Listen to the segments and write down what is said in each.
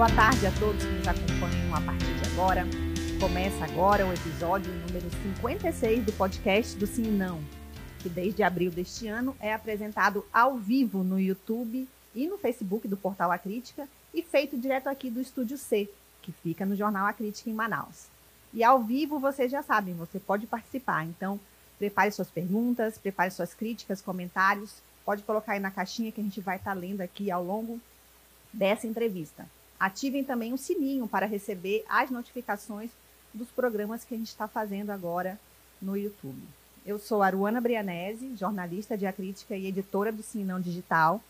Boa tarde a todos que nos acompanham a partir de agora. Começa agora o episódio número 56 do podcast do Sim Não, que desde abril deste ano é apresentado ao vivo no YouTube e no Facebook do Portal A Crítica e feito direto aqui do Estúdio C, que fica no Jornal A Crítica em Manaus. E ao vivo, vocês já sabem, você pode participar. Então, prepare suas perguntas, prepare suas críticas, comentários. Pode colocar aí na caixinha que a gente vai estar lendo aqui ao longo dessa entrevista. Ativem também o sininho para receber as notificações dos programas que a gente está fazendo agora no YouTube. Eu sou Aruana Brianese, jornalista de acrítica e editora do Sinão Digital.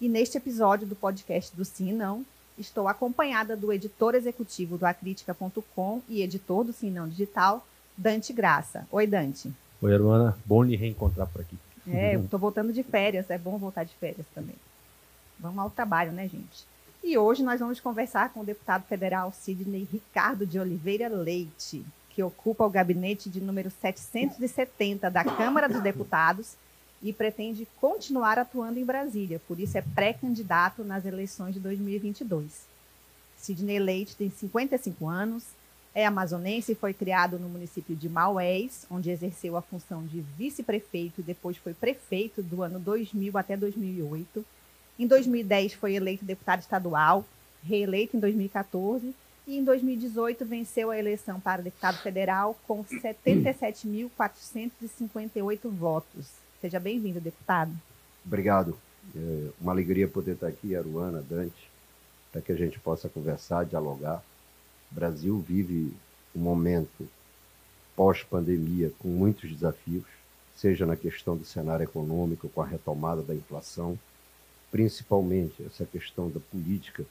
E neste episódio do podcast do Sinão, estou acompanhada do editor executivo do acrítica.com e editor do Sinão Digital, Dante Graça. Oi, Dante. Oi, Aruana. Bom lhe reencontrar por aqui. É, eu estou voltando de férias. É bom voltar de férias também. Vamos ao trabalho, né, gente? E hoje nós vamos conversar com o deputado federal Sidney Ricardo de Oliveira Leite, que ocupa o gabinete de número 770 da Câmara dos Deputados e pretende continuar atuando em Brasília, por isso é pré-candidato nas eleições de 2022. Sidney Leite tem 55 anos, é amazonense e foi criado no município de Maués, onde exerceu a função de vice-prefeito e depois foi prefeito do ano 2000 até 2008 em 2010 foi eleito deputado estadual, reeleito em 2014 e em 2018 venceu a eleição para deputado federal com 77.458 votos. Seja bem-vindo, deputado. Obrigado. É uma alegria poder estar aqui, Aruana, Dante, para que a gente possa conversar, dialogar. O Brasil vive um momento pós-pandemia com muitos desafios, seja na questão do cenário econômico, com a retomada da inflação, principalmente essa questão da política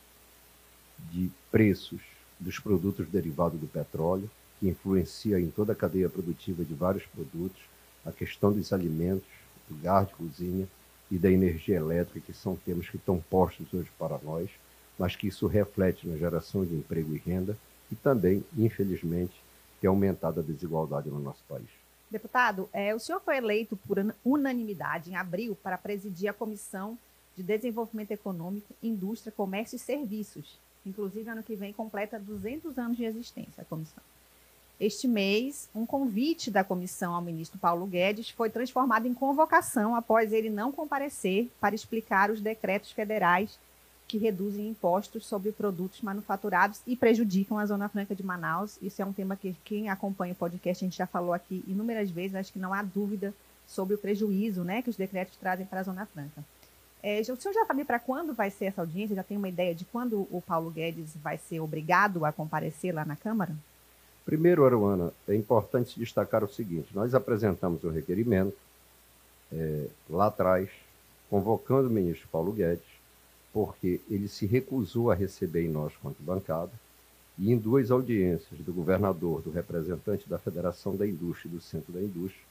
de preços dos produtos derivados do petróleo, que influencia em toda a cadeia produtiva de vários produtos, a questão dos alimentos, do gás de cozinha e da energia elétrica, que são temas que estão postos hoje para nós, mas que isso reflete na geração de emprego e renda e também, infelizmente, tem aumentado a desigualdade no nosso país. Deputado, é, o senhor foi eleito por unanimidade em abril para presidir a comissão de Desenvolvimento Econômico, Indústria, Comércio e Serviços. Inclusive, ano que vem completa 200 anos de existência a comissão. Este mês, um convite da comissão ao ministro Paulo Guedes foi transformado em convocação após ele não comparecer para explicar os decretos federais que reduzem impostos sobre produtos manufaturados e prejudicam a Zona Franca de Manaus. Isso é um tema que quem acompanha o podcast a gente já falou aqui inúmeras vezes, acho que não há dúvida sobre o prejuízo né, que os decretos trazem para a Zona Franca. É, o senhor já sabe para quando vai ser essa audiência? Já tem uma ideia de quando o Paulo Guedes vai ser obrigado a comparecer lá na Câmara? Primeiro, Aruana, é importante destacar o seguinte: nós apresentamos um requerimento é, lá atrás, convocando o ministro Paulo Guedes, porque ele se recusou a receber em nós, quanto bancada, e em duas audiências do governador, do representante da Federação da Indústria e do Centro da Indústria,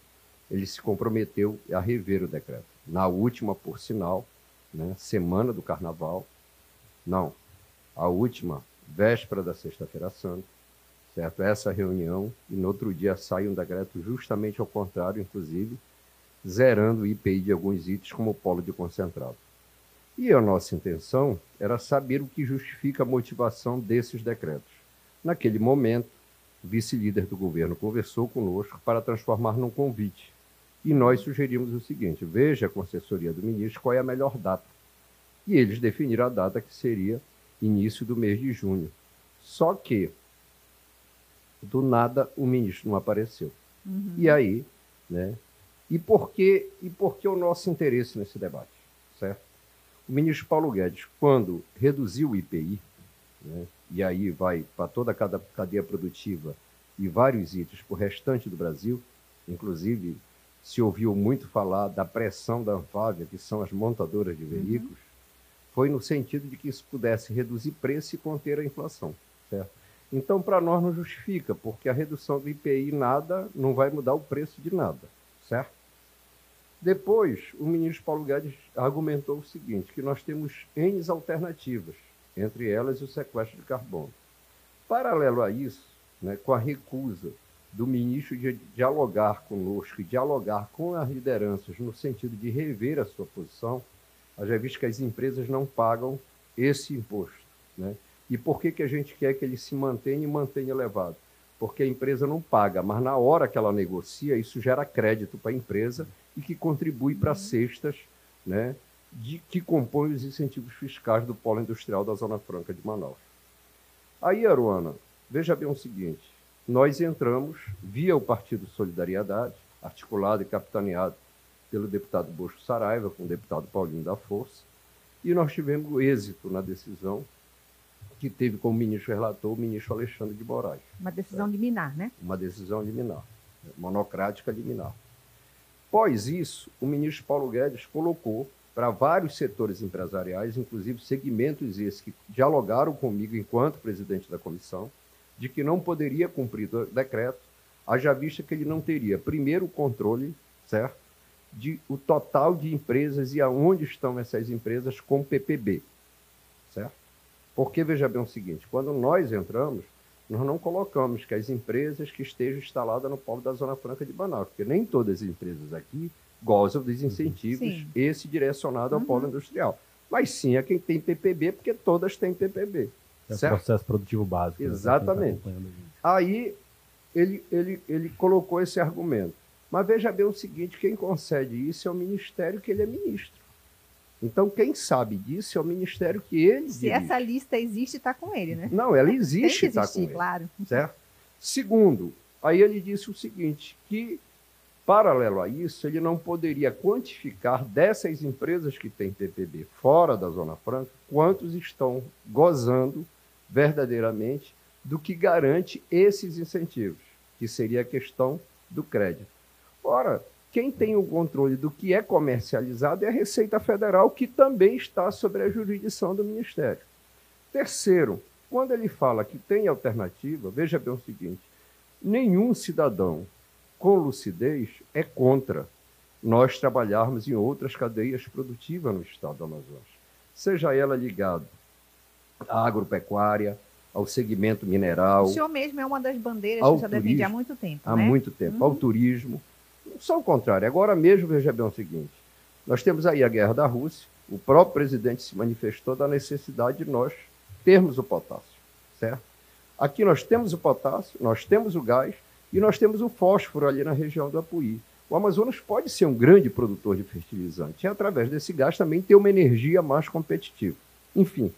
ele se comprometeu a rever o decreto. Na última, por sinal, né, semana do carnaval, não, a última véspera da Sexta-feira Santa, certo? Essa reunião, e no outro dia sai um decreto justamente ao contrário, inclusive, zerando o IPI de alguns itens como polo de concentrado. E a nossa intenção era saber o que justifica a motivação desses decretos. Naquele momento, o vice-líder do governo conversou conosco para transformar num convite e nós sugerimos o seguinte: veja com a assessoria do ministro qual é a melhor data. E eles definiram a data que seria início do mês de junho. Só que, do nada, o ministro não apareceu. Uhum. E aí, né? E por, que, e por que o nosso interesse nesse debate? Certo? O ministro Paulo Guedes, quando reduziu o IPI, né, e aí vai para toda a cadeia produtiva e vários itens para o restante do Brasil, inclusive se ouviu muito falar da pressão da Anfávia, que são as montadoras de uhum. veículos, uhum. foi no sentido de que isso pudesse reduzir preço e conter a inflação, certo? Então, para nós não justifica, porque a redução do IPI nada não vai mudar o preço de nada, certo? Depois, o ministro Paulo Guedes argumentou o seguinte, que nós temos N alternativas, entre elas o sequestro de carbono. Paralelo a isso, né, com a recusa do ministro de dialogar conosco e dialogar com as lideranças no sentido de rever a sua posição, já visto que as empresas não pagam esse imposto. Né? E por que, que a gente quer que ele se mantenha e mantenha elevado? Porque a empresa não paga, mas na hora que ela negocia, isso gera crédito para a empresa e que contribui para cestas né, de, que compõem os incentivos fiscais do polo industrial da Zona Franca de Manaus. Aí, Aruana, veja bem o seguinte: nós entramos via o Partido Solidariedade, articulado e capitaneado pelo deputado Bosco Saraiva, com o deputado Paulinho da Força, e nós tivemos êxito na decisão que teve como ministro relator o ministro Alexandre de Moraes. Uma decisão liminar, né? Uma decisão liminar, monocrática liminar. Após isso, o ministro Paulo Guedes colocou para vários setores empresariais, inclusive segmentos esses que dialogaram comigo enquanto presidente da comissão, de que não poderia cumprir o decreto, haja vista que ele não teria, primeiro, o controle, certo? De o total de empresas e aonde estão essas empresas com PPB, certo? Porque, veja bem o seguinte, quando nós entramos, nós não colocamos que as empresas que estejam instaladas no polo da Zona Franca de Manaus, porque nem todas as empresas aqui gozam dos incentivos, sim. esse direcionado ao uhum. polo industrial. Mas sim a quem tem PPB, porque todas têm PPB. É o processo produtivo básico. Né, Exatamente. Tá Aí ele, ele, ele colocou esse argumento. Mas veja bem o seguinte: quem concede isso é o ministério que ele é ministro. Então, quem sabe disso é o ministério que ele. Se dirige. essa lista existe, está com ele, né? Não, ela existe, está com ele. claro. Certo? Segundo, aí ele disse o seguinte: que, paralelo a isso, ele não poderia quantificar dessas empresas que têm PPB fora da Zona Franca, quantos estão gozando verdadeiramente do que garante esses incentivos, que seria a questão do crédito. Ora, quem tem o controle do que é comercializado é a Receita Federal, que também está sobre a jurisdição do Ministério. Terceiro, quando ele fala que tem alternativa, veja bem o seguinte: nenhum cidadão com lucidez é contra nós trabalharmos em outras cadeias produtivas no estado do Amazonas, seja ela ligada à agropecuária, ao segmento mineral. O senhor mesmo é uma das bandeiras que já defende há muito tempo. Há né? muito tempo. Uhum. Ao turismo. Só o contrário. Agora mesmo, veja bem o seguinte: nós temos aí a guerra da Rússia, o próprio presidente se manifestou da necessidade de nós termos o potássio, certo? Aqui nós temos o potássio, nós temos o gás e nós temos o fósforo ali na região do Apuí. O Amazonas pode ser um grande produtor de fertilizante e, através desse gás, também ter uma energia mais competitiva. Enfim,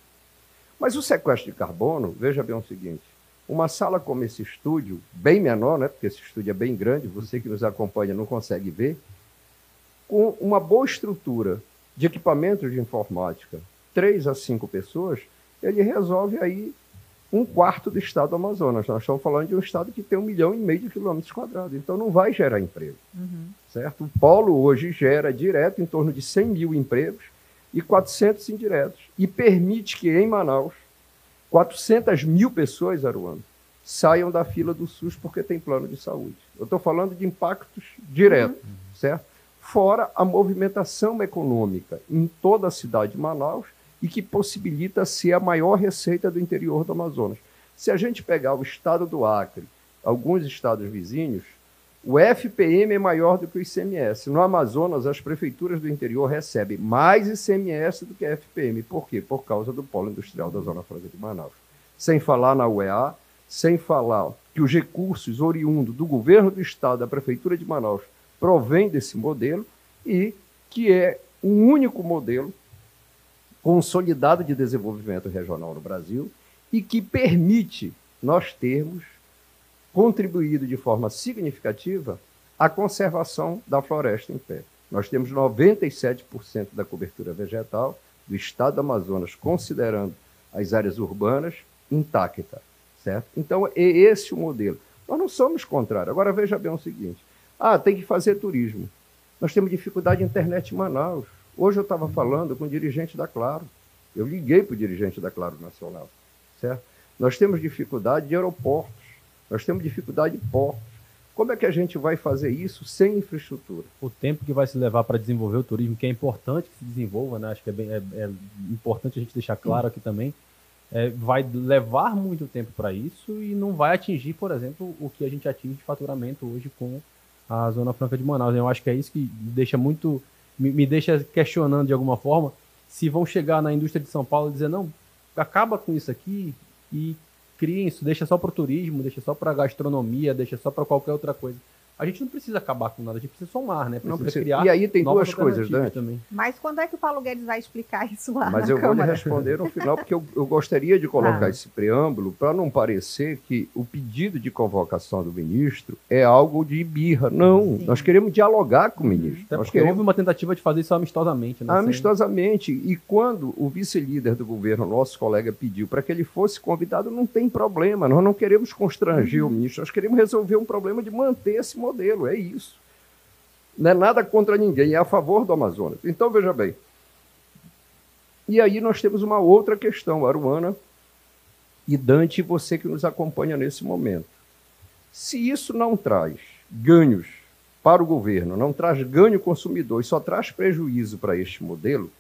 mas o sequestro de carbono, veja bem o seguinte: uma sala como esse estúdio, bem menor, né, porque esse estúdio é bem grande, você que nos acompanha não consegue ver, com uma boa estrutura de equipamentos de informática, três a cinco pessoas, ele resolve aí um quarto do estado do Amazonas. Nós estamos falando de um estado que tem um milhão e meio de quilômetros quadrados, então não vai gerar emprego. Uhum. Certo? O polo hoje gera direto em torno de 100 mil empregos e 400 indiretos. E permite que em Manaus, 400 mil pessoas, Aruano, saiam da fila do SUS porque tem plano de saúde. Eu estou falando de impactos diretos, uhum. certo? Fora a movimentação econômica em toda a cidade de Manaus e que possibilita ser a maior receita do interior do Amazonas. Se a gente pegar o estado do Acre, alguns estados vizinhos, o FPM é maior do que o ICMS. No Amazonas, as prefeituras do interior recebem mais ICMS do que FPM. Por quê? Por causa do polo industrial da Zona Franca de Manaus. Sem falar na UEA, sem falar que os recursos oriundos do governo do estado, da prefeitura de Manaus, provém desse modelo e que é o único modelo consolidado de desenvolvimento regional no Brasil e que permite nós termos contribuído de forma significativa à conservação da floresta em pé. Nós temos 97% da cobertura vegetal do estado do Amazonas, considerando as áreas urbanas, intacta, certo? Então, é esse o modelo. Nós não somos contrários. Agora, veja bem o seguinte. Ah, tem que fazer turismo. Nós temos dificuldade de internet em Manaus. Hoje eu estava falando com o dirigente da Claro. Eu liguei para o dirigente da Claro Nacional, certo? Nós temos dificuldade de aeroportos. Nós temos dificuldade de portos. Como é que a gente vai fazer isso sem infraestrutura? O tempo que vai se levar para desenvolver o turismo, que é importante que se desenvolva, né? acho que é, bem, é, é importante a gente deixar claro aqui também, é, vai levar muito tempo para isso e não vai atingir, por exemplo, o que a gente atinge de faturamento hoje com a Zona Franca de Manaus. Eu acho que é isso que deixa muito, me, me deixa questionando de alguma forma se vão chegar na indústria de São Paulo e dizer, não, acaba com isso aqui e cria isso, deixa só para turismo, deixa só para gastronomia, deixa só para qualquer outra coisa a gente não precisa acabar com nada, a gente precisa somar, né? Precisa, não precisa. criar. E aí tem duas coisas, Dante. Também. Mas quando é que o Paulo Guedes vai explicar isso lá? Mas eu Câmara? vou lhe responder no final, porque eu, eu gostaria de colocar ah. esse preâmbulo para não parecer que o pedido de convocação do ministro é algo de birra. Não, Sim. nós queremos dialogar com o ministro. Até nós queremos... houve uma tentativa de fazer isso amistosamente. Né? Amistosamente. E quando o vice-líder do governo, nosso colega, pediu para que ele fosse convidado, não tem problema. Nós não queremos constranger uhum. o ministro, nós queremos resolver um problema de manter esse modelo. É isso não é nada contra ninguém, é a favor do Amazonas. Então, veja bem. E aí nós temos uma outra questão, Aruana e Dante, você que nos acompanha nesse momento. Se isso não traz ganhos para o governo, não traz ganho consumidor e só traz prejuízo para este modelo,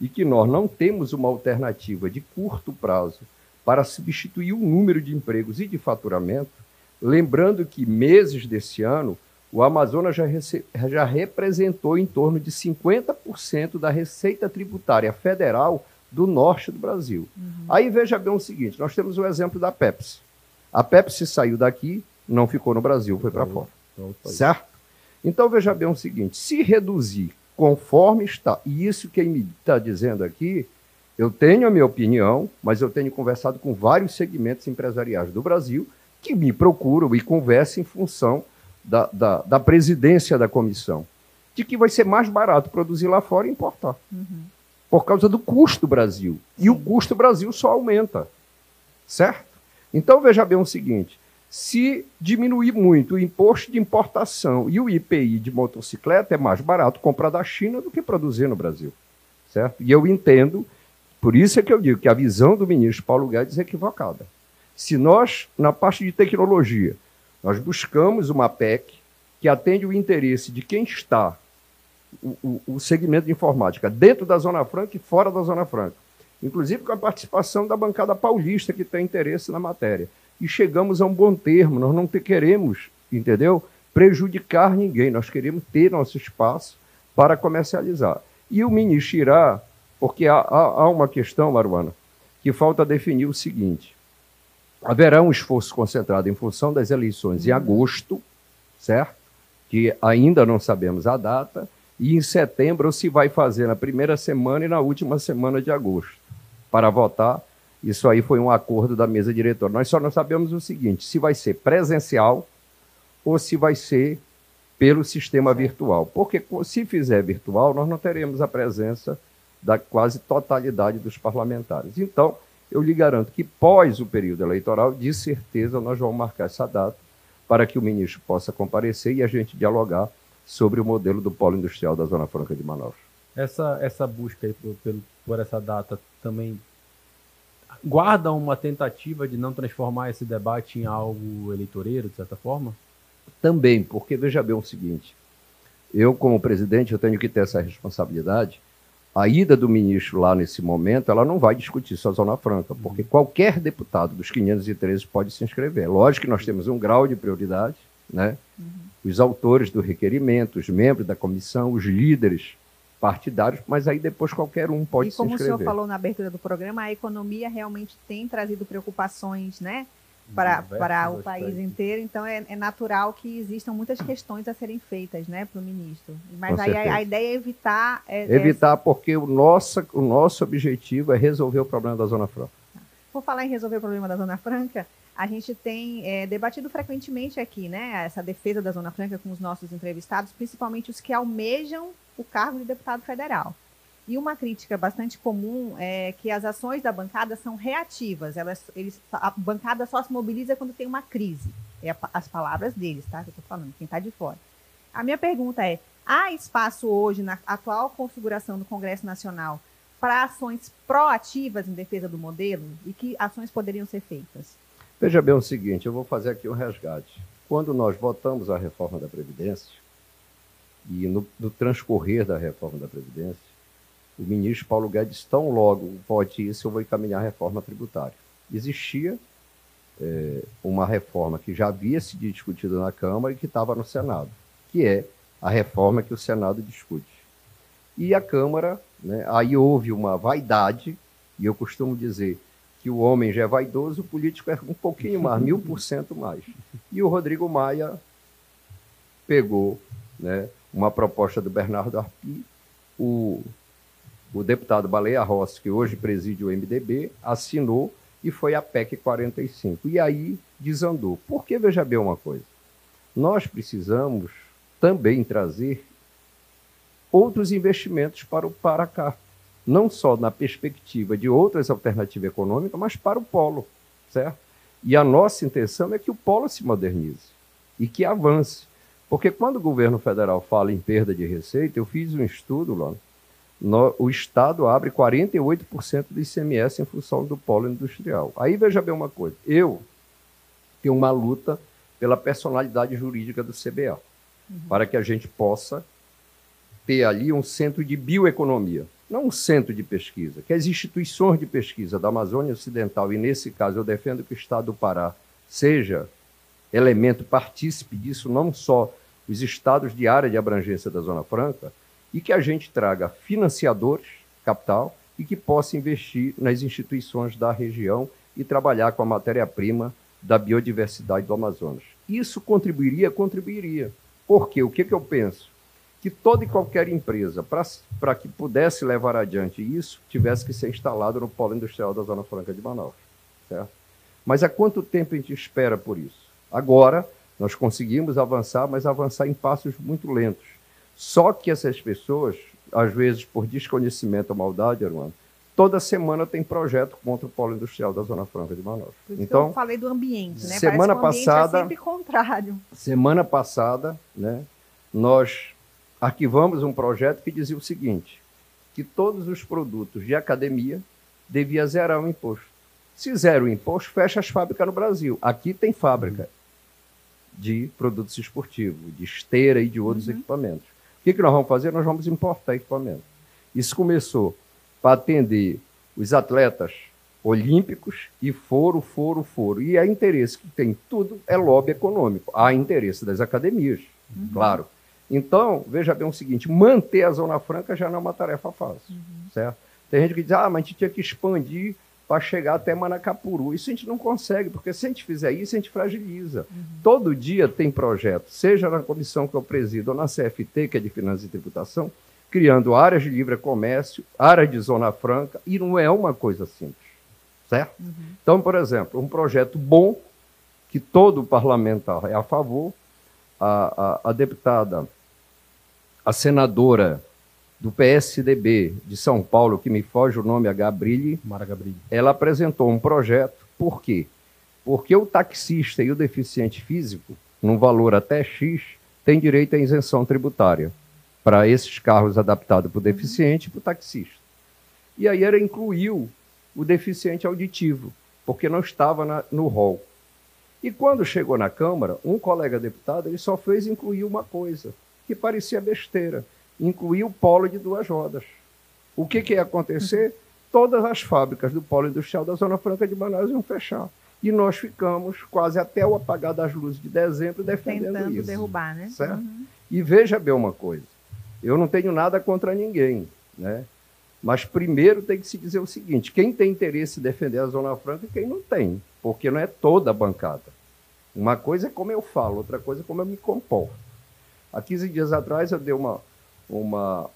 e que nós não temos uma alternativa de curto prazo para substituir o número de empregos e de faturamento, lembrando que meses desse ano o Amazonas já, já representou em torno de 50% da receita tributária federal do norte do Brasil. Uhum. Aí veja bem o seguinte: nós temos o exemplo da Pepsi. A Pepsi saiu daqui, não ficou no Brasil, foi para fora. Certo? Então veja bem o seguinte: se reduzir conforme está, e isso quem me está dizendo aqui, eu tenho a minha opinião, mas eu tenho conversado com vários segmentos empresariais do Brasil que me procuram e conversam em função da, da, da, presidência da comissão, de que vai ser mais barato produzir lá fora e importar. Uhum. Por causa do custo Brasil. E o custo Brasil só aumenta. Certo? Então veja bem o seguinte: se diminuir muito o imposto de importação e o IPI de motocicleta, é mais barato comprar da China do que produzir no Brasil. Certo? E eu entendo, por isso é que eu digo que a visão do ministro Paulo Guedes é equivocada. Se nós, na parte de tecnologia, nós buscamos uma PEC que atende o interesse de quem está, o, o, o segmento de informática, dentro da Zona Franca e fora da Zona Franca. Inclusive com a participação da bancada paulista que tem interesse na matéria. E chegamos a um bom termo, nós não te queremos, entendeu? Prejudicar ninguém, nós queremos ter nosso espaço para comercializar. E o ministro irá, porque há, há, há uma questão, Maruana, que falta definir o seguinte: haverá um esforço concentrado em função das eleições em agosto, certo? Que ainda não sabemos a data, e em setembro se vai fazer na primeira semana e na última semana de agosto, para votar. Isso aí foi um acordo da mesa diretora. Nós só não sabemos o seguinte: se vai ser presencial ou se vai ser pelo sistema virtual. Porque se fizer virtual, nós não teremos a presença da quase totalidade dos parlamentares. Então, eu lhe garanto que pós o período eleitoral, de certeza nós vamos marcar essa data para que o ministro possa comparecer e a gente dialogar sobre o modelo do polo industrial da Zona Franca de Manaus. Essa, essa busca por, por, essa data também guarda uma tentativa de não transformar esse debate em algo eleitoreiro, de certa forma? Também, porque veja bem o seguinte, eu como presidente eu tenho que ter essa responsabilidade a ida do ministro lá nesse momento, ela não vai discutir só a Zona Franca, porque uhum. qualquer deputado dos 513 pode se inscrever. Lógico que nós temos um grau de prioridade, né? Uhum. Os autores do requerimento, os membros da comissão, os líderes partidários, mas aí depois qualquer um pode se inscrever. E como o senhor falou na abertura do programa, a economia realmente tem trazido preocupações, né? Para, para o país inteiro, então é, é, natural que existam muitas questões a serem feitas né, para o ministro. Mas aí a, a, ideia é evitar. É, evitar, é... porque o nosso, o nosso objetivo é resolver o problema da Zona Franca. Por falar em resolver o problema da Zona Franca, a gente tem é, debatido frequentemente aqui, né, essa defesa da Zona Franca com os nossos entrevistados, principalmente os que almejam o cargo de deputado federal. E uma crítica bastante comum é que as ações da bancada são reativas. Elas, eles, a bancada só se mobiliza quando tem uma crise. É as palavras deles, tá? Que eu estou falando, quem está de fora. A minha pergunta é: há espaço hoje, na atual configuração do Congresso Nacional, para ações proativas em defesa do modelo? E que ações poderiam ser feitas? Veja bem o seguinte: eu vou fazer aqui um resgate. Quando nós votamos a reforma da Previdência, e no, no transcorrer da reforma da Previdência, o ministro Paulo Guedes, tão logo vote isso, eu vou encaminhar a reforma tributária. Existia é, uma reforma que já havia sido discutida na Câmara e que estava no Senado, que é a reforma que o Senado discute. E a Câmara, né, aí houve uma vaidade, e eu costumo dizer, que o homem já é vaidoso, o político é um pouquinho mais, mil por cento mais. E o Rodrigo Maia pegou né, uma proposta do Bernardo Arpi, o, o deputado Baleia Rossi, que hoje preside o MDB, assinou e foi a PEC 45. E aí desandou. Porque, veja bem uma coisa, nós precisamos também trazer outros investimentos para o Paracá não só na perspectiva de outras alternativas econômicas, mas para o polo, certo? E a nossa intenção é que o polo se modernize e que avance. Porque quando o governo federal fala em perda de receita, eu fiz um estudo lá, no, o Estado abre 48% do ICMS em função do polo industrial. Aí veja bem uma coisa, eu tenho uma luta pela personalidade jurídica do CBA, uhum. para que a gente possa ter ali um centro de bioeconomia não um centro de pesquisa, que as instituições de pesquisa da Amazônia Ocidental, e nesse caso eu defendo que o Estado do Pará seja elemento partícipe disso, não só os estados de área de abrangência da Zona Franca, e que a gente traga financiadores, capital, e que possa investir nas instituições da região e trabalhar com a matéria-prima da biodiversidade do Amazonas. Isso contribuiria? Contribuiria. Porque o que, que eu penso? que toda e qualquer empresa, para que pudesse levar adiante isso, tivesse que ser instalado no polo industrial da Zona Franca de Manaus. Certo? Mas há quanto tempo a gente espera por isso? Agora, nós conseguimos avançar, mas avançar em passos muito lentos. Só que essas pessoas, às vezes por desconhecimento ou maldade, Armando, toda semana tem projeto contra o polo industrial da Zona Franca de Manaus. então, eu falei do ambiente, né? Semana passada, é sempre contrário. Semana passada, né, nós arquivamos um projeto que dizia o seguinte: que todos os produtos de academia devia zerar o imposto. Se zera o imposto, fecha as fábricas no Brasil. Aqui tem fábrica de produtos esportivos, de esteira e de outros uhum. equipamentos. O que, que nós vamos fazer? Nós vamos importar equipamento. Isso começou para atender os atletas olímpicos e foro, foro, foro. E há interesse que tem tudo, é lobby econômico. Há interesse das academias, uhum. claro. Então, veja bem o seguinte: manter a Zona Franca já não é uma tarefa fácil, uhum. certo? Tem gente que diz, ah, mas a gente tinha que expandir para chegar até Manacapuru. Isso a gente não consegue, porque se a gente fizer isso, a gente fragiliza. Uhum. Todo dia tem projeto, seja na comissão que eu presido ou na CFT, que é de Finanças e Tributação, criando áreas de livre comércio, áreas de Zona Franca, e não é uma coisa simples, certo? Uhum. Então, por exemplo, um projeto bom, que todo parlamentar é a favor, a, a, a deputada, a senadora do PSDB de São Paulo, que me foge o nome, a Gabrilli, Mara Gabrilli. ela apresentou um projeto, por quê? Porque o taxista e o deficiente físico, num valor até X, tem direito à isenção tributária para esses carros adaptados para o deficiente e para o taxista. E aí ela incluiu o deficiente auditivo, porque não estava na, no rol. E quando chegou na Câmara, um colega deputado ele só fez incluir uma coisa, que parecia besteira: incluir o polo de duas rodas. O que, que ia acontecer? Todas as fábricas do polo industrial da Zona Franca de Manaus iam fechar. E nós ficamos quase até o apagar das luzes de dezembro defendendo Tentando isso. derrubar, né? Certo? Uhum. E veja bem uma coisa: eu não tenho nada contra ninguém, né? Mas primeiro tem que se dizer o seguinte: quem tem interesse em defender a Zona Franca e quem não tem, porque não é toda a bancada. Uma coisa é como eu falo, outra coisa é como eu me comporto. Há 15 dias atrás eu dei uma, uma,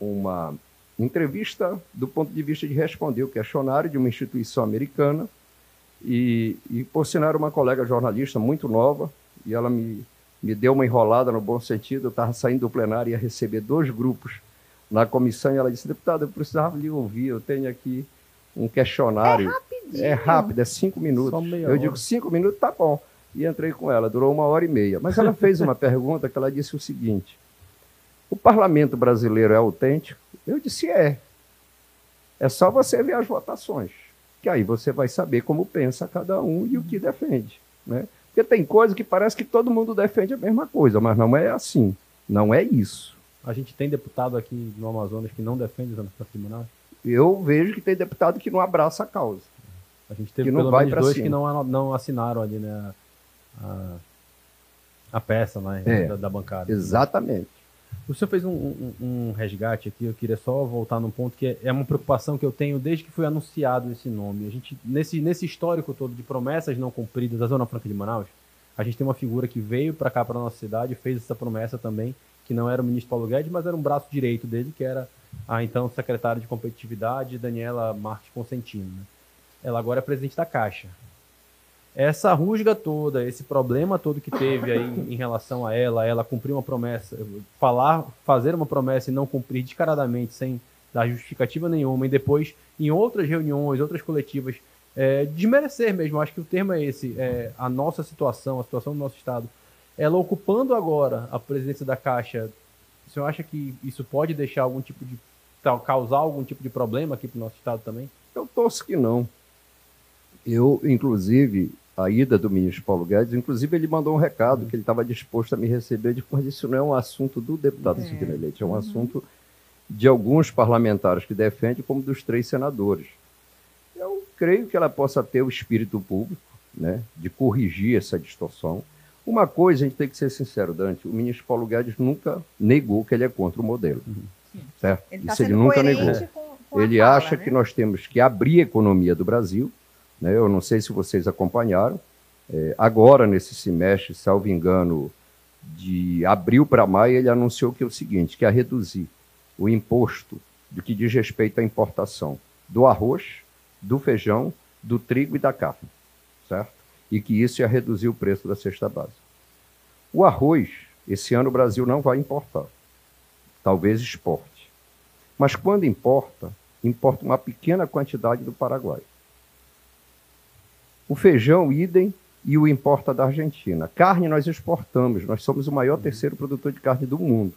uma entrevista do ponto de vista de responder o questionário de uma instituição americana e, e por sinal era uma colega jornalista muito nova e ela me, me deu uma enrolada no bom sentido. Eu estava saindo do plenário e ia receber dois grupos na comissão e ela disse, deputado, eu precisava lhe ouvir, eu tenho aqui um questionário. É rapidinho. É rápido, é cinco minutos. eu hora. digo, cinco minutos, tá bom e entrei com ela. Durou uma hora e meia. Mas ela fez uma pergunta que ela disse o seguinte: o parlamento brasileiro é autêntico? Eu disse: é. É só você ver as votações, que aí você vai saber como pensa cada um e o que defende. Né? Porque tem coisa que parece que todo mundo defende a mesma coisa, mas não é assim. Não é isso. A gente tem deputado aqui no Amazonas que não defende o transporte de Manaus? Eu vejo que tem deputado que não abraça a causa. A gente teve que não vai menos dois cima. que não, não assinaram ali, né? a, a peça né, é, da, da, bancada. Exatamente. O senhor fez um, um, um, resgate aqui, eu queria só voltar num ponto que é, é, uma preocupação que eu tenho desde que foi anunciado esse nome. A gente, nesse, nesse histórico todo de promessas não cumpridas da Zona Franca de Manaus, a gente tem uma figura que veio para cá, para nossa cidade, fez essa promessa também, que não era o ministro Paulo Guedes, mas era um braço direito dele, que era a então secretária de competitividade, Daniela Marques Consentino. Né? Ela agora é presidente da Caixa essa rusga toda, esse problema todo que teve aí em relação a ela, ela cumprir uma promessa, falar, fazer uma promessa e não cumprir descaradamente, sem dar justificativa nenhuma, e depois, em outras reuniões, outras coletivas, é, desmerecer mesmo, acho que o termo é esse, é, a nossa situação, a situação do nosso Estado. Ela ocupando agora a presidência da Caixa, o senhor acha que isso pode deixar algum tipo de. causar algum tipo de problema aqui para o nosso Estado também? Eu torço que não. Eu, inclusive, a ida do ministro Paulo Guedes, inclusive ele mandou um recado que ele estava disposto a me receber, de, mas isso não é um assunto do deputado é. Sidney Leite, é um uhum. assunto de alguns parlamentares que defendem, como dos três senadores. Eu creio que ela possa ter o espírito público, né, de corrigir essa distorção. Uma coisa, a gente tem que ser sincero, Dante, o ministro Paulo Guedes nunca negou que ele é contra o modelo. Uhum. Certo? Ele tá isso ele nunca negou. Com, com ele fala, acha né? que nós temos que abrir a economia do Brasil? Eu não sei se vocês acompanharam. É, agora, nesse semestre, salvo engano, de abril para maio, ele anunciou que é o seguinte, que ia reduzir o imposto do que diz respeito à importação do arroz, do feijão, do trigo e da carne, certo? E que isso ia reduzir o preço da cesta básica. O arroz, esse ano o Brasil não vai importar. Talvez exporte. Mas quando importa, importa uma pequena quantidade do Paraguai. O feijão, idem, e o importa da Argentina. Carne nós exportamos, nós somos o maior terceiro produtor de carne do mundo.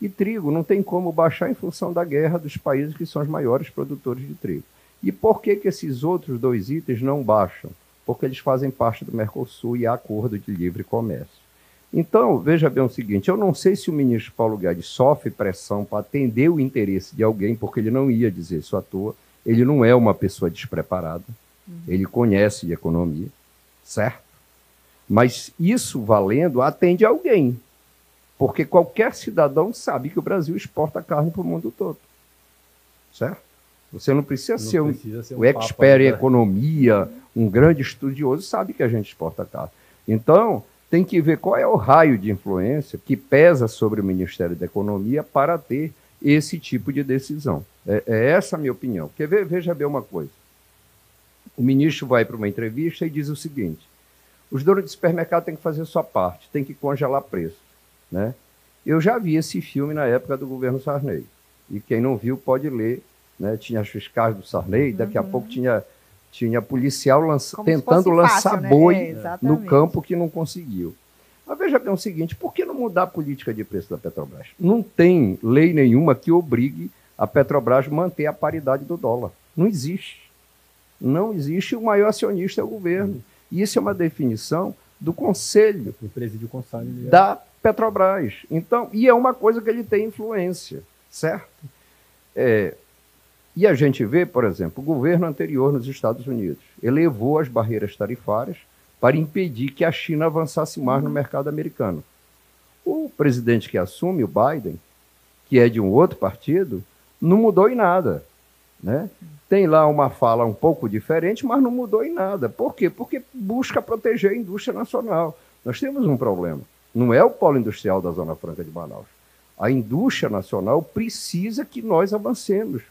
E trigo não tem como baixar em função da guerra dos países que são os maiores produtores de trigo. E por que, que esses outros dois itens não baixam? Porque eles fazem parte do Mercosul e há acordo de livre comércio. Então, veja bem o seguinte: eu não sei se o ministro Paulo Guedes sofre pressão para atender o interesse de alguém, porque ele não ia dizer isso à toa. Ele não é uma pessoa despreparada. Uhum. Ele conhece de economia, certo? Mas isso valendo atende alguém. Porque qualquer cidadão sabe que o Brasil exporta carne para o mundo todo. Certo? Você não precisa, não ser, precisa um, ser um, expert em economia, um grande estudioso, sabe que a gente exporta carne. Então, tem que ver qual é o raio de influência que pesa sobre o Ministério da Economia para ter esse tipo de decisão. É, é essa a minha opinião. Porque veja bem uma coisa o ministro vai para uma entrevista e diz o seguinte: os donos de supermercado têm que fazer a sua parte, têm que congelar preço. Né? Eu já vi esse filme na época do governo Sarney. E quem não viu pode ler. Né? Tinha as fiscais do Sarney, daqui a uhum. pouco tinha, tinha policial lança, tentando lançar fácil, né? boi é, no campo que não conseguiu. Mas veja bem o seguinte: por que não mudar a política de preço da Petrobras? Não tem lei nenhuma que obrigue a Petrobras a manter a paridade do dólar. Não existe. Não existe o maior acionista é o governo. E isso é uma definição do conselho o conselho da Petrobras. Então, e é uma coisa que ele tem influência, certo? É, e a gente vê, por exemplo, o governo anterior nos Estados Unidos elevou as barreiras tarifárias para impedir que a China avançasse mais no mercado americano. O presidente que assume, o Biden, que é de um outro partido, não mudou em nada. Né? Tem lá uma fala um pouco diferente, mas não mudou em nada. Por quê? Porque busca proteger a indústria nacional. Nós temos um problema. Não é o polo industrial da Zona Franca de Manaus. A indústria nacional precisa que nós avancemos,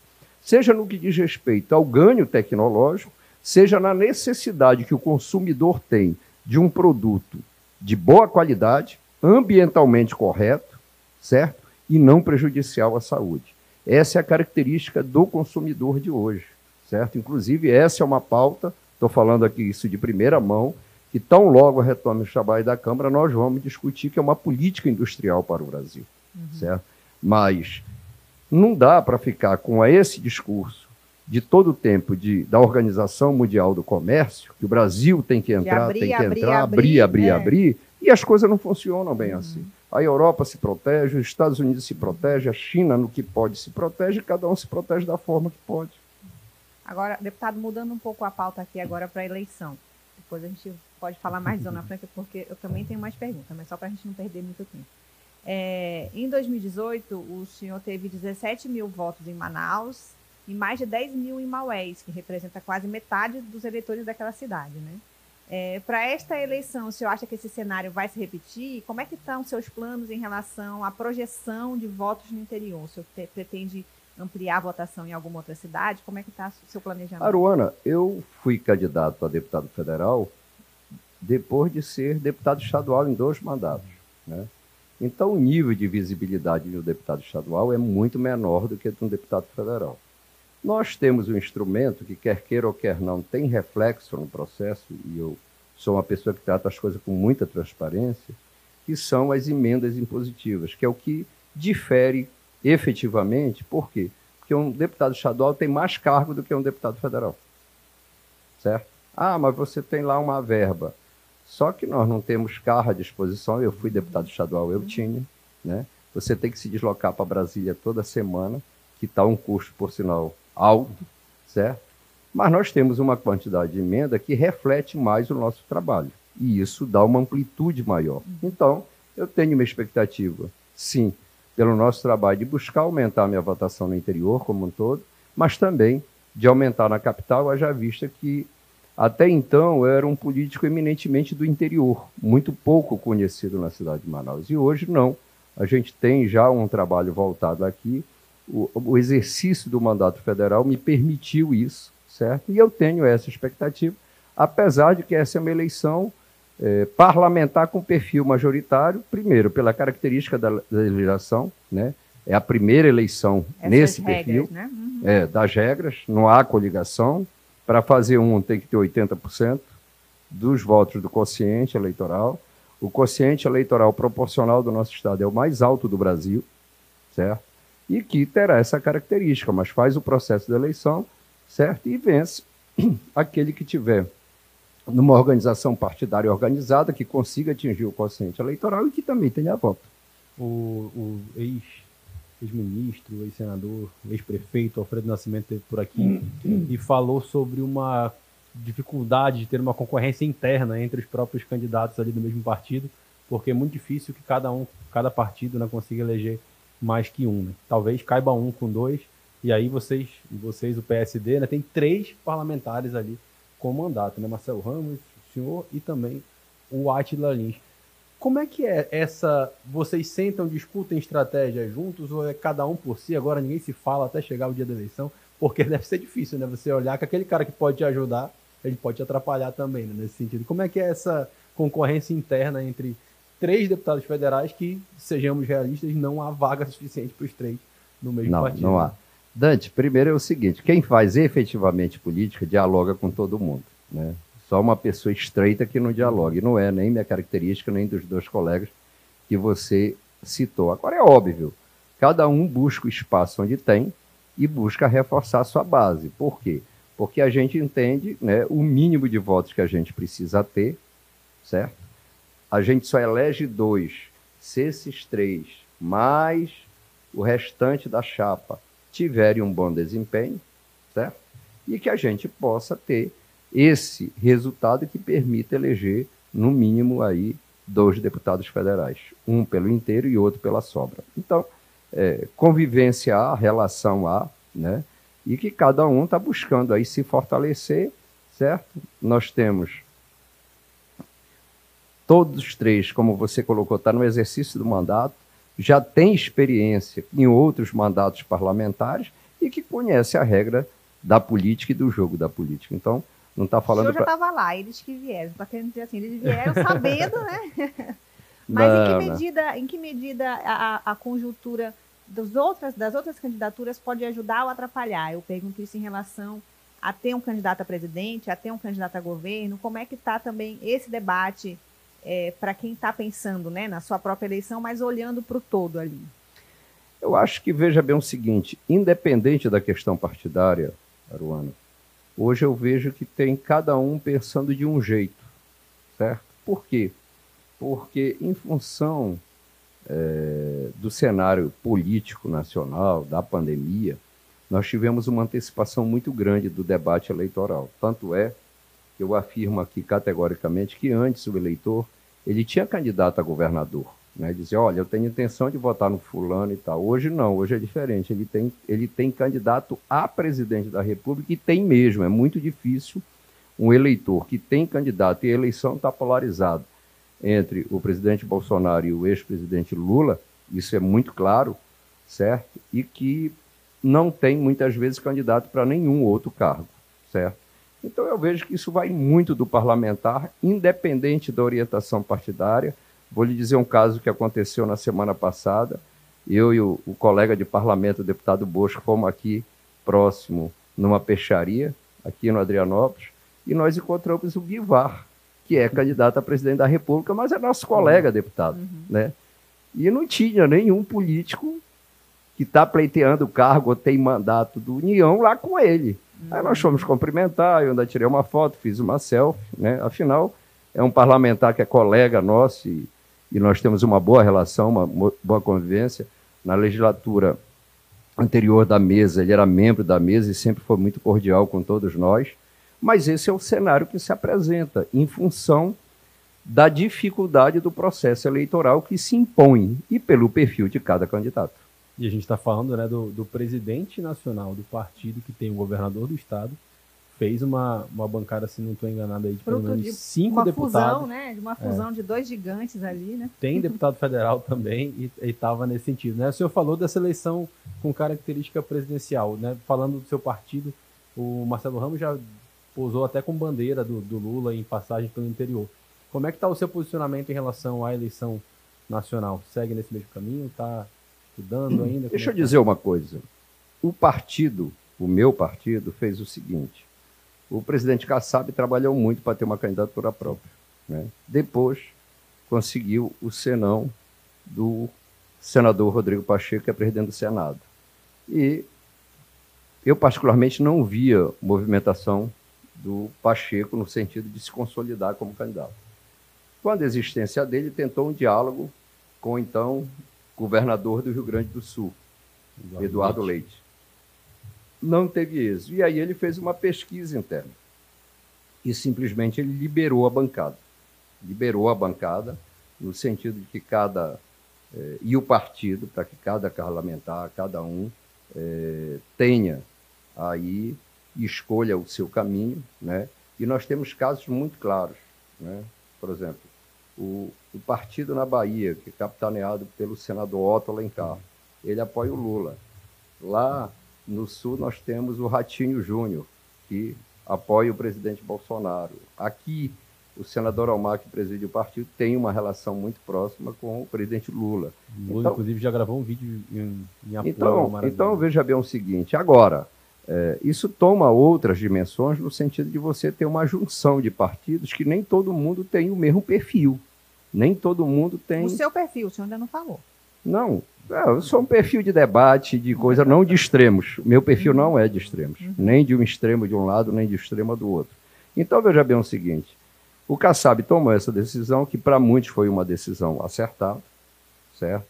seja no que diz respeito ao ganho tecnológico, seja na necessidade que o consumidor tem de um produto de boa qualidade, ambientalmente correto, certo? E não prejudicial à saúde. Essa é a característica do consumidor de hoje, certo? Inclusive, essa é uma pauta, estou falando aqui isso de primeira mão, que tão logo retome o trabalho da Câmara, nós vamos discutir que é uma política industrial para o Brasil, uhum. certo? Mas não dá para ficar com esse discurso de todo o tempo de, da Organização Mundial do Comércio, que o Brasil tem que entrar, abrir, tem que abrir, entrar, abrir, abrir, abrir, é. abrir, e as coisas não funcionam bem uhum. assim. A Europa se protege, os Estados Unidos se protege, a China, no que pode, se protege, cada um se protege da forma que pode. Agora, deputado, mudando um pouco a pauta aqui agora para a eleição. Depois a gente pode falar mais Zona Franca, porque eu também tenho mais perguntas, mas só para a gente não perder muito tempo. É, em 2018, o senhor teve 17 mil votos em Manaus e mais de 10 mil em Maués, que representa quase metade dos eleitores daquela cidade, né? É, Para esta eleição, o senhor acha que esse cenário vai se repetir? Como é que estão os seus planos em relação à projeção de votos no interior? O senhor te, pretende ampliar a votação em alguma outra cidade? Como é que está o seu planejamento? Aruana, eu fui candidato a deputado federal depois de ser deputado estadual em dois mandatos. Né? Então, o nível de visibilidade do deputado estadual é muito menor do que de um deputado federal. Nós temos um instrumento que, quer queira ou quer não, tem reflexo no processo, e eu sou uma pessoa que trata as coisas com muita transparência, que são as emendas impositivas, que é o que difere efetivamente, por quê? Porque um deputado estadual tem mais cargo do que um deputado federal. Certo? Ah, mas você tem lá uma verba. Só que nós não temos carro à disposição. Eu fui deputado estadual, eu tinha. Né? Você tem que se deslocar para Brasília toda semana, que está um custo, por sinal, alto, certo? Mas nós temos uma quantidade de emenda que reflete mais o nosso trabalho. E isso dá uma amplitude maior. Então, eu tenho uma expectativa, sim, pelo nosso trabalho de buscar aumentar a minha votação no interior como um todo, mas também de aumentar na capital, haja vista que até então eu era um político eminentemente do interior, muito pouco conhecido na cidade de Manaus. E hoje não. A gente tem já um trabalho voltado aqui o, o exercício do mandato federal me permitiu isso, certo? E eu tenho essa expectativa, apesar de que essa é uma eleição é, parlamentar com perfil majoritário, primeiro, pela característica da, da legislação, né? É a primeira eleição Essas nesse regras, perfil, né? uhum. é, das regras, não há coligação. Para fazer um, tem que ter 80% dos votos do quociente eleitoral. O quociente eleitoral proporcional do nosso Estado é o mais alto do Brasil, certo? E que terá essa característica, mas faz o processo da eleição, certo? E vence aquele que tiver numa organização partidária organizada que consiga atingir o quociente eleitoral e que também tenha voto. O, o ex, ex-ministro, ex-senador, ex-prefeito Alfredo Nascimento esteve por aqui e falou sobre uma dificuldade de ter uma concorrência interna entre os próprios candidatos ali do mesmo partido, porque é muito difícil que cada um, cada partido né, consiga eleger mais que um. Né? Talvez caiba um com dois, e aí vocês, vocês o PSD, né, tem três parlamentares ali com mandato, né? Marcelo Ramos, o senhor e também o Atila Lins. Como é que é essa. Vocês sentam, discutem estratégia juntos ou é cada um por si? Agora ninguém se fala até chegar o dia da eleição, porque deve ser difícil, né? Você olhar que aquele cara que pode te ajudar, ele pode te atrapalhar também, né? Nesse sentido. Como é que é essa concorrência interna entre três deputados federais que, sejamos realistas, não há vaga suficiente para os três no mesmo não, partido. Não há. Dante, primeiro é o seguinte: quem faz efetivamente política dialoga com todo mundo. Né? Só uma pessoa estreita que não dialoga. E não é nem minha característica, nem dos dois colegas que você citou. Agora é óbvio, cada um busca o espaço onde tem e busca reforçar a sua base. Por quê? Porque a gente entende né, o mínimo de votos que a gente precisa ter, certo? A gente só elege dois. Se esses três, mais o restante da chapa, tiverem um bom desempenho, certo? E que a gente possa ter esse resultado que permita eleger, no mínimo, aí, dois deputados federais. Um pelo inteiro e outro pela sobra. Então, é, convivência há, relação há, né? E que cada um está buscando aí se fortalecer, certo? Nós temos todos os três, como você colocou, está no exercício do mandato, já tem experiência em outros mandatos parlamentares e que conhece a regra da política e do jogo da política. Então, não está falando. Eu já estava pra... lá, eles que vieram. Está querendo dizer assim, eles vieram sabendo, né? Mas não, em que medida, em que medida a, a conjuntura das outras, das outras candidaturas pode ajudar ou atrapalhar? Eu pergunto isso em relação a ter um candidato a presidente, a ter um candidato a governo. Como é que está também esse debate é, para quem está pensando né, na sua própria eleição, mas olhando para o todo ali? Eu acho que veja bem o seguinte: independente da questão partidária, Aruana, hoje eu vejo que tem cada um pensando de um jeito, certo? Por quê? Porque, em função é, do cenário político nacional, da pandemia, nós tivemos uma antecipação muito grande do debate eleitoral. Tanto é eu afirmo aqui categoricamente que antes o eleitor ele tinha candidato a governador Né? Dizer, olha, eu tenho intenção de votar no fulano e tal. Hoje não, hoje é diferente. Ele tem, ele tem candidato a presidente da República e tem mesmo. É muito difícil um eleitor que tem candidato e a eleição está polarizada entre o presidente Bolsonaro e o ex-presidente Lula, isso é muito claro, certo? E que não tem muitas vezes candidato para nenhum outro cargo, certo? Então eu vejo que isso vai muito do parlamentar, independente da orientação partidária. Vou lhe dizer um caso que aconteceu na semana passada. Eu e o, o colega de parlamento, o deputado Bosco, fomos aqui próximo numa peixaria, aqui no Adrianópolis, e nós encontramos o Bivar, que é candidato a presidente da República, mas é nosso colega deputado. Uhum. Né? E não tinha nenhum político que está pleiteando o cargo ou tem mandato do União lá com ele. Aí nós fomos cumprimentar, eu ainda tirei uma foto, fiz uma selfie, né? Afinal, é um parlamentar que é colega nosso e, e nós temos uma boa relação, uma boa convivência. Na legislatura anterior da mesa, ele era membro da mesa e sempre foi muito cordial com todos nós. Mas esse é o cenário que se apresenta em função da dificuldade do processo eleitoral que se impõe e pelo perfil de cada candidato. E a gente está falando né, do, do, presidente nacional do partido que tem o governador do estado, fez uma, uma bancada, se não estou enganado, aí, de pelo menos de cinco uma deputados. Fusão, né? De uma fusão é. de dois gigantes ali, né? Tem deputado federal também e estava nesse sentido. Né? O senhor falou dessa eleição com característica presidencial, né? Falando do seu partido, o Marcelo Ramos já pousou até com bandeira do, do Lula em passagem pelo interior. Como é que está o seu posicionamento em relação à eleição nacional? Segue nesse mesmo caminho? Está estudando ainda? Deixa é eu tá? dizer uma coisa. O partido, o meu partido, fez o seguinte. O presidente Kassab trabalhou muito para ter uma candidatura própria. Né? Depois, conseguiu o senão do senador Rodrigo Pacheco, que é presidente do Senado. E eu, particularmente, não via movimentação do Pacheco no sentido de se consolidar como candidato. Quando a existência dele, tentou um diálogo com então governador do Rio Grande do Sul, Eduardo, Eduardo Leite. Leite. Não teve êxito. E aí ele fez uma pesquisa interna. E simplesmente ele liberou a bancada. Liberou a bancada no sentido de que cada. Eh, e o partido, para que cada parlamentar, cada um, eh, tenha aí escolha o seu caminho, né? E nós temos casos muito claros, né? Por exemplo, o, o partido na Bahia, que é capitaneado pelo senador Otto Alencar, ele apoia o Lula. Lá no Sul nós temos o Ratinho Júnior, que apoia o presidente Bolsonaro. Aqui, o senador Almar, que preside o partido, tem uma relação muito próxima com o presidente Lula. Lula, então, inclusive, já gravou um vídeo em, em apoio então, então, veja bem o seguinte, agora, é, isso toma outras dimensões no sentido de você ter uma junção de partidos que nem todo mundo tem o mesmo perfil. Nem todo mundo tem. O seu perfil, o senhor ainda não falou. Não, é, eu sou um perfil de debate, de coisa não de extremos. Meu perfil não é de extremos. Uhum. Nem de um extremo de um lado, nem de extremo do outro. Então veja bem o seguinte: o Kassab tomou essa decisão, que para muitos foi uma decisão acertada, certo?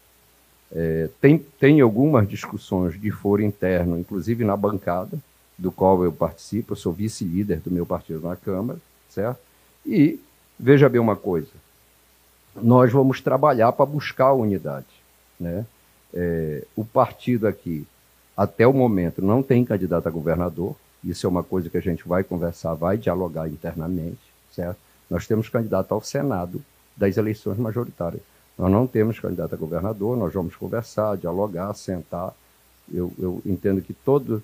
É, tem, tem algumas discussões de foro interno, inclusive na bancada, do qual eu participo, eu sou vice-líder do meu partido na Câmara, certo? E veja bem uma coisa, nós vamos trabalhar para buscar a unidade, né? É, o partido aqui, até o momento, não tem candidato a governador, isso é uma coisa que a gente vai conversar, vai dialogar internamente, certo? Nós temos candidato ao Senado das eleições majoritárias. Nós não temos candidato a governador, nós vamos conversar, dialogar, sentar. Eu, eu entendo que todo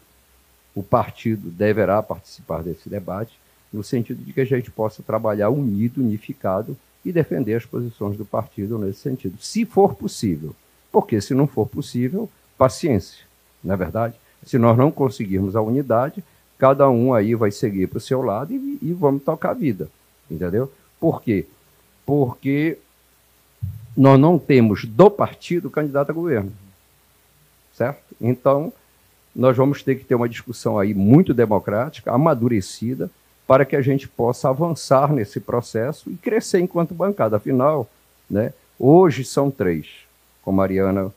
o partido deverá participar desse debate, no sentido de que a gente possa trabalhar unido, unificado e defender as posições do partido nesse sentido, se for possível. Porque se não for possível, paciência, não é verdade? Se nós não conseguirmos a unidade, cada um aí vai seguir para o seu lado e, e vamos tocar a vida, entendeu? Por quê? Porque nós não temos do partido candidato a governo. Certo? Então, nós vamos ter que ter uma discussão aí muito democrática, amadurecida, para que a gente possa avançar nesse processo e crescer enquanto bancada. Afinal, né, hoje são três, como a Ariana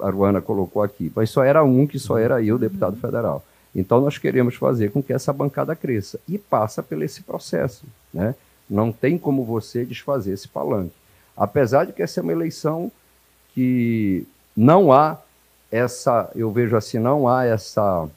a Aruana colocou aqui, mas só era um que só era eu, deputado federal. Então nós queremos fazer com que essa bancada cresça e passa por esse processo. Né? Não tem como você desfazer esse palanque. Apesar de que essa é uma eleição que não há essa, eu vejo assim, não há essa,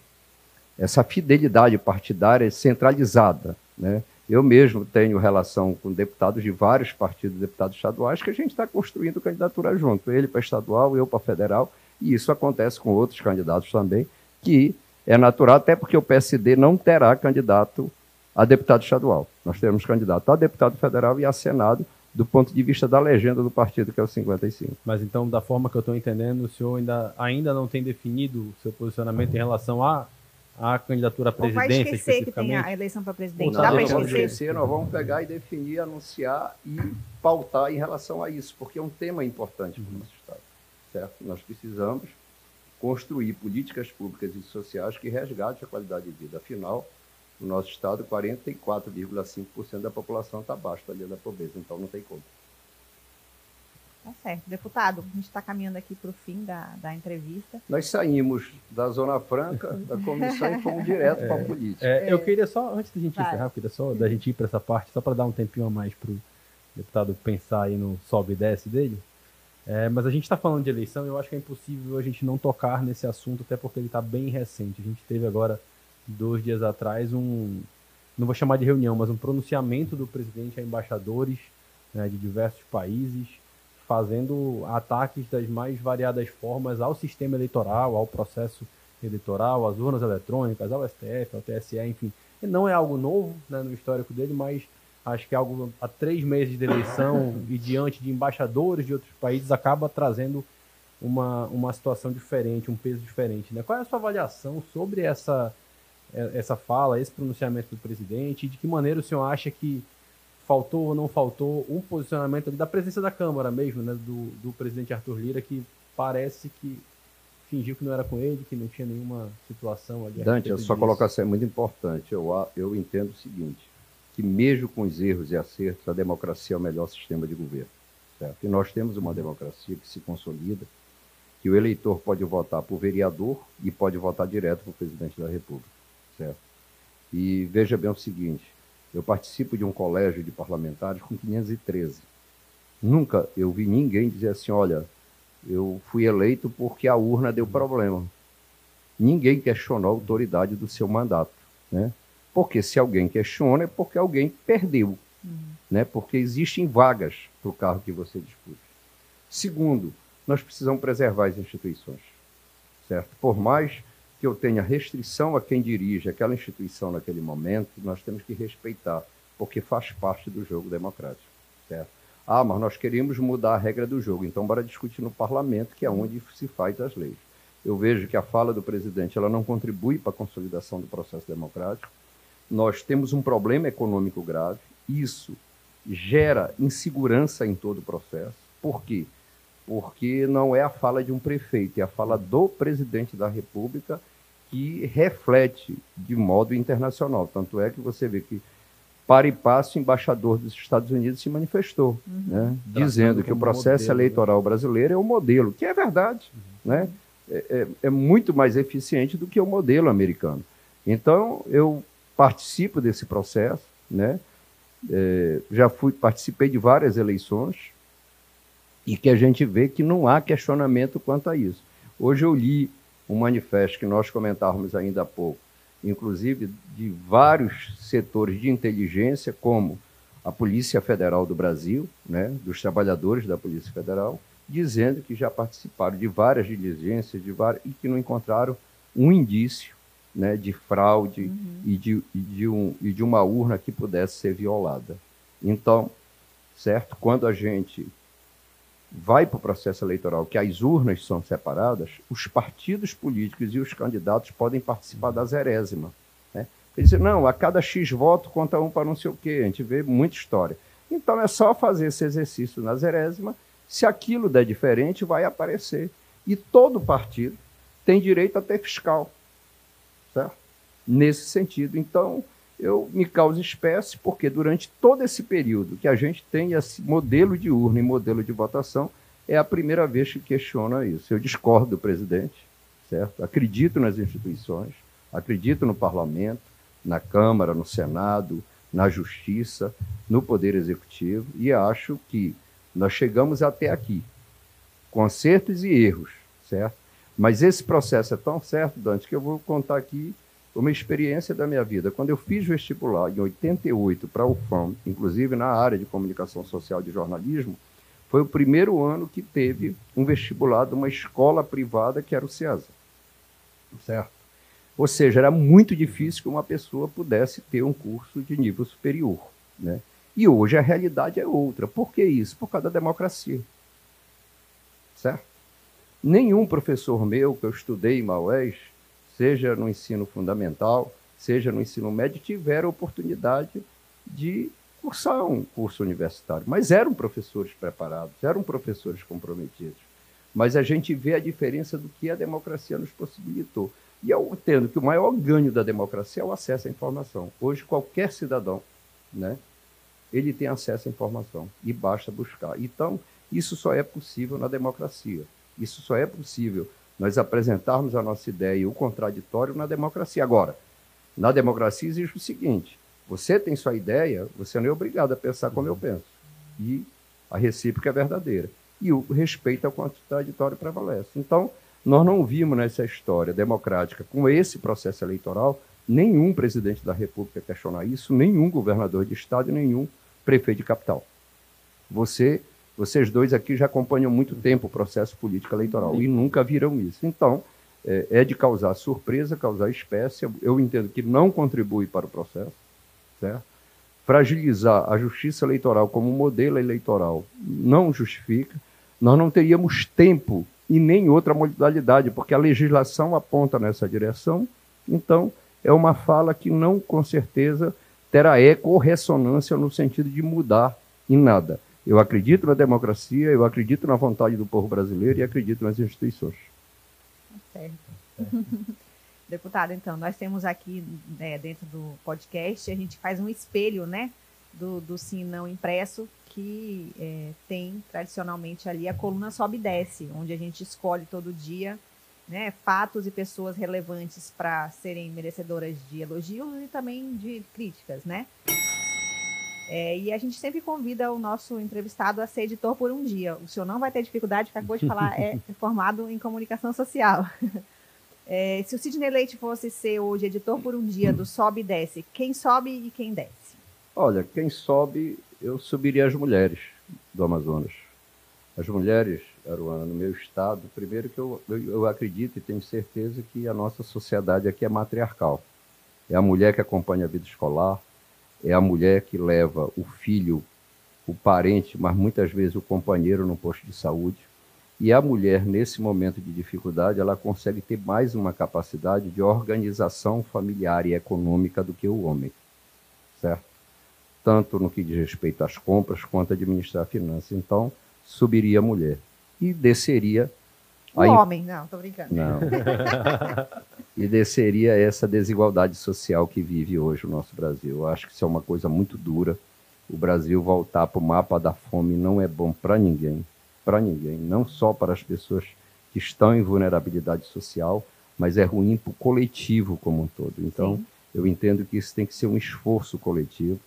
essa fidelidade partidária centralizada. Né? Eu mesmo tenho relação com deputados de vários partidos, deputados estaduais, que a gente está construindo candidatura junto, ele para estadual, eu para federal, e isso acontece com outros candidatos também, que é natural, até porque o PSD não terá candidato a deputado estadual. Nós teremos candidato a deputado federal e a Senado, do ponto de vista da legenda do partido, que é o 55. Mas então, da forma que eu estou entendendo, o senhor ainda, ainda não tem definido o seu posicionamento em relação a a candidatura à presidência. Ou vai esquecer que tem a eleição para presidente. Não, Dá para esquecer? esquecer? Nós vamos pegar e definir, anunciar e pautar em relação a isso, porque é um tema importante para o nosso Estado. Certo? Nós precisamos construir políticas públicas e sociais que resgatem a qualidade de vida. Afinal, no nosso Estado, 44,5% da população está abaixo da linha da pobreza, então não tem como. Tá certo. Deputado, a gente está caminhando aqui para o fim da, da entrevista. Nós saímos da Zona Franca, da comissão, e fomos direto é, para a política. É, eu queria só, antes da gente Vai. encerrar, eu queria só da gente ir para essa parte, só para dar um tempinho a mais para o deputado pensar aí no sobe e desce dele. É, mas a gente está falando de eleição e eu acho que é impossível a gente não tocar nesse assunto, até porque ele está bem recente. A gente teve agora, dois dias atrás, um, não vou chamar de reunião, mas um pronunciamento do presidente a embaixadores né, de diversos países, fazendo ataques das mais variadas formas ao sistema eleitoral, ao processo eleitoral, às urnas eletrônicas, ao STF, ao TSE, enfim. Não é algo novo né, no histórico dele, mas acho que é algo há três meses de eleição e diante de embaixadores de outros países acaba trazendo uma, uma situação diferente, um peso diferente. Né? Qual é a sua avaliação sobre essa, essa fala, esse pronunciamento do presidente e de que maneira o senhor acha que faltou ou não faltou um posicionamento da presença da Câmara mesmo, né, do, do presidente Arthur Lira, que parece que fingiu que não era com ele, que não tinha nenhuma situação ali. Dante, a sua disso. colocação é muito importante. Eu, eu entendo o seguinte, que mesmo com os erros e acertos, a democracia é o melhor sistema de governo. Certo? E nós temos uma democracia que se consolida, que o eleitor pode votar por vereador e pode votar direto para o presidente da República. Certo? E veja bem o seguinte, eu participo de um colégio de parlamentares com 513. Nunca eu vi ninguém dizer assim: olha, eu fui eleito porque a urna deu problema. Ninguém questionou a autoridade do seu mandato. Né? Porque se alguém questiona é porque alguém perdeu. Uhum. Né? Porque existem vagas para o cargo que você disputa. Segundo, nós precisamos preservar as instituições. Certo? Por mais que eu tenha restrição a quem dirige aquela instituição naquele momento, nós temos que respeitar, porque faz parte do jogo democrático. Certo? Ah, mas nós queríamos mudar a regra do jogo, então bora discutir no parlamento, que é onde se faz as leis. Eu vejo que a fala do presidente ela não contribui para a consolidação do processo democrático. Nós temos um problema econômico grave, isso gera insegurança em todo o processo. Por quê? Porque não é a fala de um prefeito, é a fala do presidente da República que reflete de modo internacional. Tanto é que você vê que, para e passo, o embaixador dos Estados Unidos se manifestou, uhum. né, dizendo que o processo modelo, eleitoral brasileiro é o modelo, que é verdade. Uhum. Né, é, é, é muito mais eficiente do que o modelo americano. Então, eu participo desse processo, né, é, já fui, participei de várias eleições e que a gente vê que não há questionamento quanto a isso. Hoje eu li um manifesto que nós comentávamos ainda há pouco, inclusive de vários setores de inteligência, como a Polícia Federal do Brasil, né, dos trabalhadores da Polícia Federal, dizendo que já participaram de várias diligências de várias, e que não encontraram um indício né, de fraude uhum. e, de, e, de um, e de uma urna que pudesse ser violada. Então, certo? Quando a gente vai para o processo eleitoral, que as urnas são separadas, os partidos políticos e os candidatos podem participar da zerésima. Né? Dizer, não, a cada X voto conta um para não sei o quê, a gente vê muita história. Então é só fazer esse exercício na zerésima, se aquilo der diferente, vai aparecer. E todo partido tem direito a ter fiscal. Certo? Nesse sentido. Então, eu me causo espécie, porque durante todo esse período que a gente tem esse modelo de urna e modelo de votação, é a primeira vez que questiona isso. Eu discordo do presidente, certo? Acredito nas instituições, acredito no parlamento, na Câmara, no Senado, na Justiça, no Poder Executivo, e acho que Nós chegamos até aqui, consertos e erros, certo? Mas esse processo é tão certo, Dante, que eu vou contar aqui uma experiência da minha vida. Quando eu fiz vestibular em 88 para o FAM, inclusive na área de comunicação social de jornalismo, foi o primeiro ano que teve um vestibular de uma escola privada que era o CESA. Certo? Ou seja, era muito difícil que uma pessoa pudesse ter um curso de nível superior. Né? E hoje a realidade é outra. Por que isso? Por causa da democracia. Certo? Nenhum professor meu que eu estudei em Maués, seja no ensino fundamental, seja no ensino médio, tiveram oportunidade de cursar um curso universitário. Mas eram professores preparados, eram professores comprometidos. Mas a gente vê a diferença do que a democracia nos possibilitou. E eu entendo que o maior ganho da democracia é o acesso à informação. Hoje, qualquer cidadão, né, ele tem acesso à informação e basta buscar. Então, isso só é possível na democracia. Isso só é possível nós apresentarmos a nossa ideia e o contraditório na democracia. Agora, na democracia existe o seguinte: você tem sua ideia, você não é obrigado a pensar como eu penso. E a recíproca é verdadeira. E o respeito ao contraditório prevalece. Então, nós não vimos nessa história democrática, com esse processo eleitoral, nenhum presidente da República questionar isso, nenhum governador de estado, nenhum prefeito de capital. Você, vocês dois aqui já acompanham muito tempo o processo político eleitoral e nunca viram isso. Então, é, é de causar surpresa, causar espécie. Eu entendo que não contribui para o processo, certo? Fragilizar a justiça eleitoral como modelo eleitoral não justifica. Nós não teríamos tempo e nem outra modalidade, porque a legislação aponta nessa direção. Então, é uma fala que não, com certeza, terá eco ou ressonância no sentido de mudar em nada. Eu acredito na democracia, eu acredito na vontade do povo brasileiro e acredito nas instituições. Certo. Deputado, então, nós temos aqui né, dentro do podcast, a gente faz um espelho, né, do, do sim não impresso, que é, tem tradicionalmente ali a coluna sobe e desce, onde a gente escolhe todo dia né, fatos e pessoas relevantes para serem merecedoras de elogios e também de críticas, né? É, e a gente sempre convida o nosso entrevistado a ser editor por um dia. O senhor não vai ter dificuldade, que acabou de falar, é formado em comunicação social. É, se o Sidney Leite fosse ser hoje editor por um dia do Sobe e Desce, quem sobe e quem desce? Olha, quem sobe eu subiria as mulheres do Amazonas. As mulheres, Aruana, no meu estado, primeiro que eu, eu, eu acredito e tenho certeza que a nossa sociedade aqui é matriarcal. É a mulher que acompanha a vida escolar, é a mulher que leva o filho, o parente, mas muitas vezes o companheiro no posto de saúde. E a mulher, nesse momento de dificuldade, ela consegue ter mais uma capacidade de organização familiar e econômica do que o homem. Certo? tanto no que diz respeito às compras quanto a administrar a finança. Então, subiria a mulher e desceria. O homem, não, estou brincando. Não. e desceria essa desigualdade social que vive hoje o nosso Brasil. Eu acho que isso é uma coisa muito dura. O Brasil voltar para o mapa da fome não é bom para ninguém, para ninguém, não só para as pessoas que estão em vulnerabilidade social, mas é ruim para o coletivo como um todo. Então, Sim. eu entendo que isso tem que ser um esforço coletivo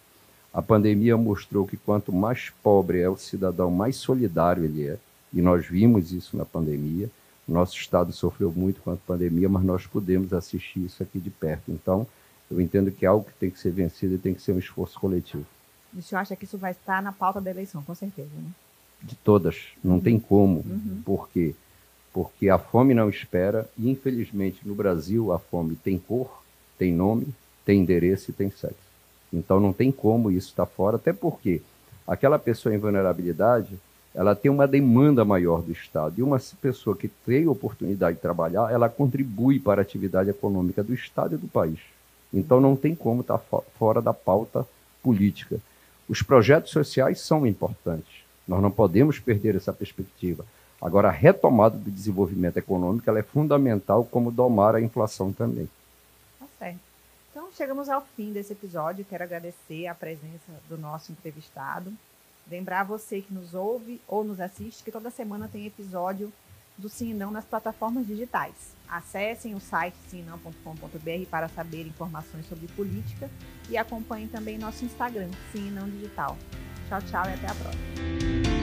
a pandemia mostrou que quanto mais pobre é o cidadão, mais solidário ele é. E nós vimos isso na pandemia. O nosso estado sofreu muito com a pandemia, mas nós pudemos assistir isso aqui de perto. Então, eu entendo que é algo que tem que ser vencido e tem que ser um esforço coletivo. E o senhor acha que isso vai estar na pauta da eleição, com certeza, né? De todas. Não uhum. tem como. Uhum. Por quê? Porque a fome não espera e, infelizmente, no Brasil, a fome tem cor, tem nome, tem endereço e tem sexo. Então não tem como isso estar fora, até porque aquela pessoa em vulnerabilidade, ela tem uma demanda maior do Estado. E uma pessoa que tem oportunidade de trabalhar, ela contribui para a atividade econômica do Estado e do país. Então não tem como estar fora da pauta política. Os projetos sociais são importantes. Nós não podemos perder essa perspectiva. Agora, a retomada do desenvolvimento econômico é fundamental, como domar a inflação também chegamos ao fim desse episódio. Quero agradecer a presença do nosso entrevistado. Lembrar você que nos ouve ou nos assiste que toda semana tem episódio do Sim e Não nas plataformas digitais. Acessem o site simnão.com.br para saber informações sobre política e acompanhem também nosso Instagram, Sim e Não Digital. Tchau, tchau e até a próxima.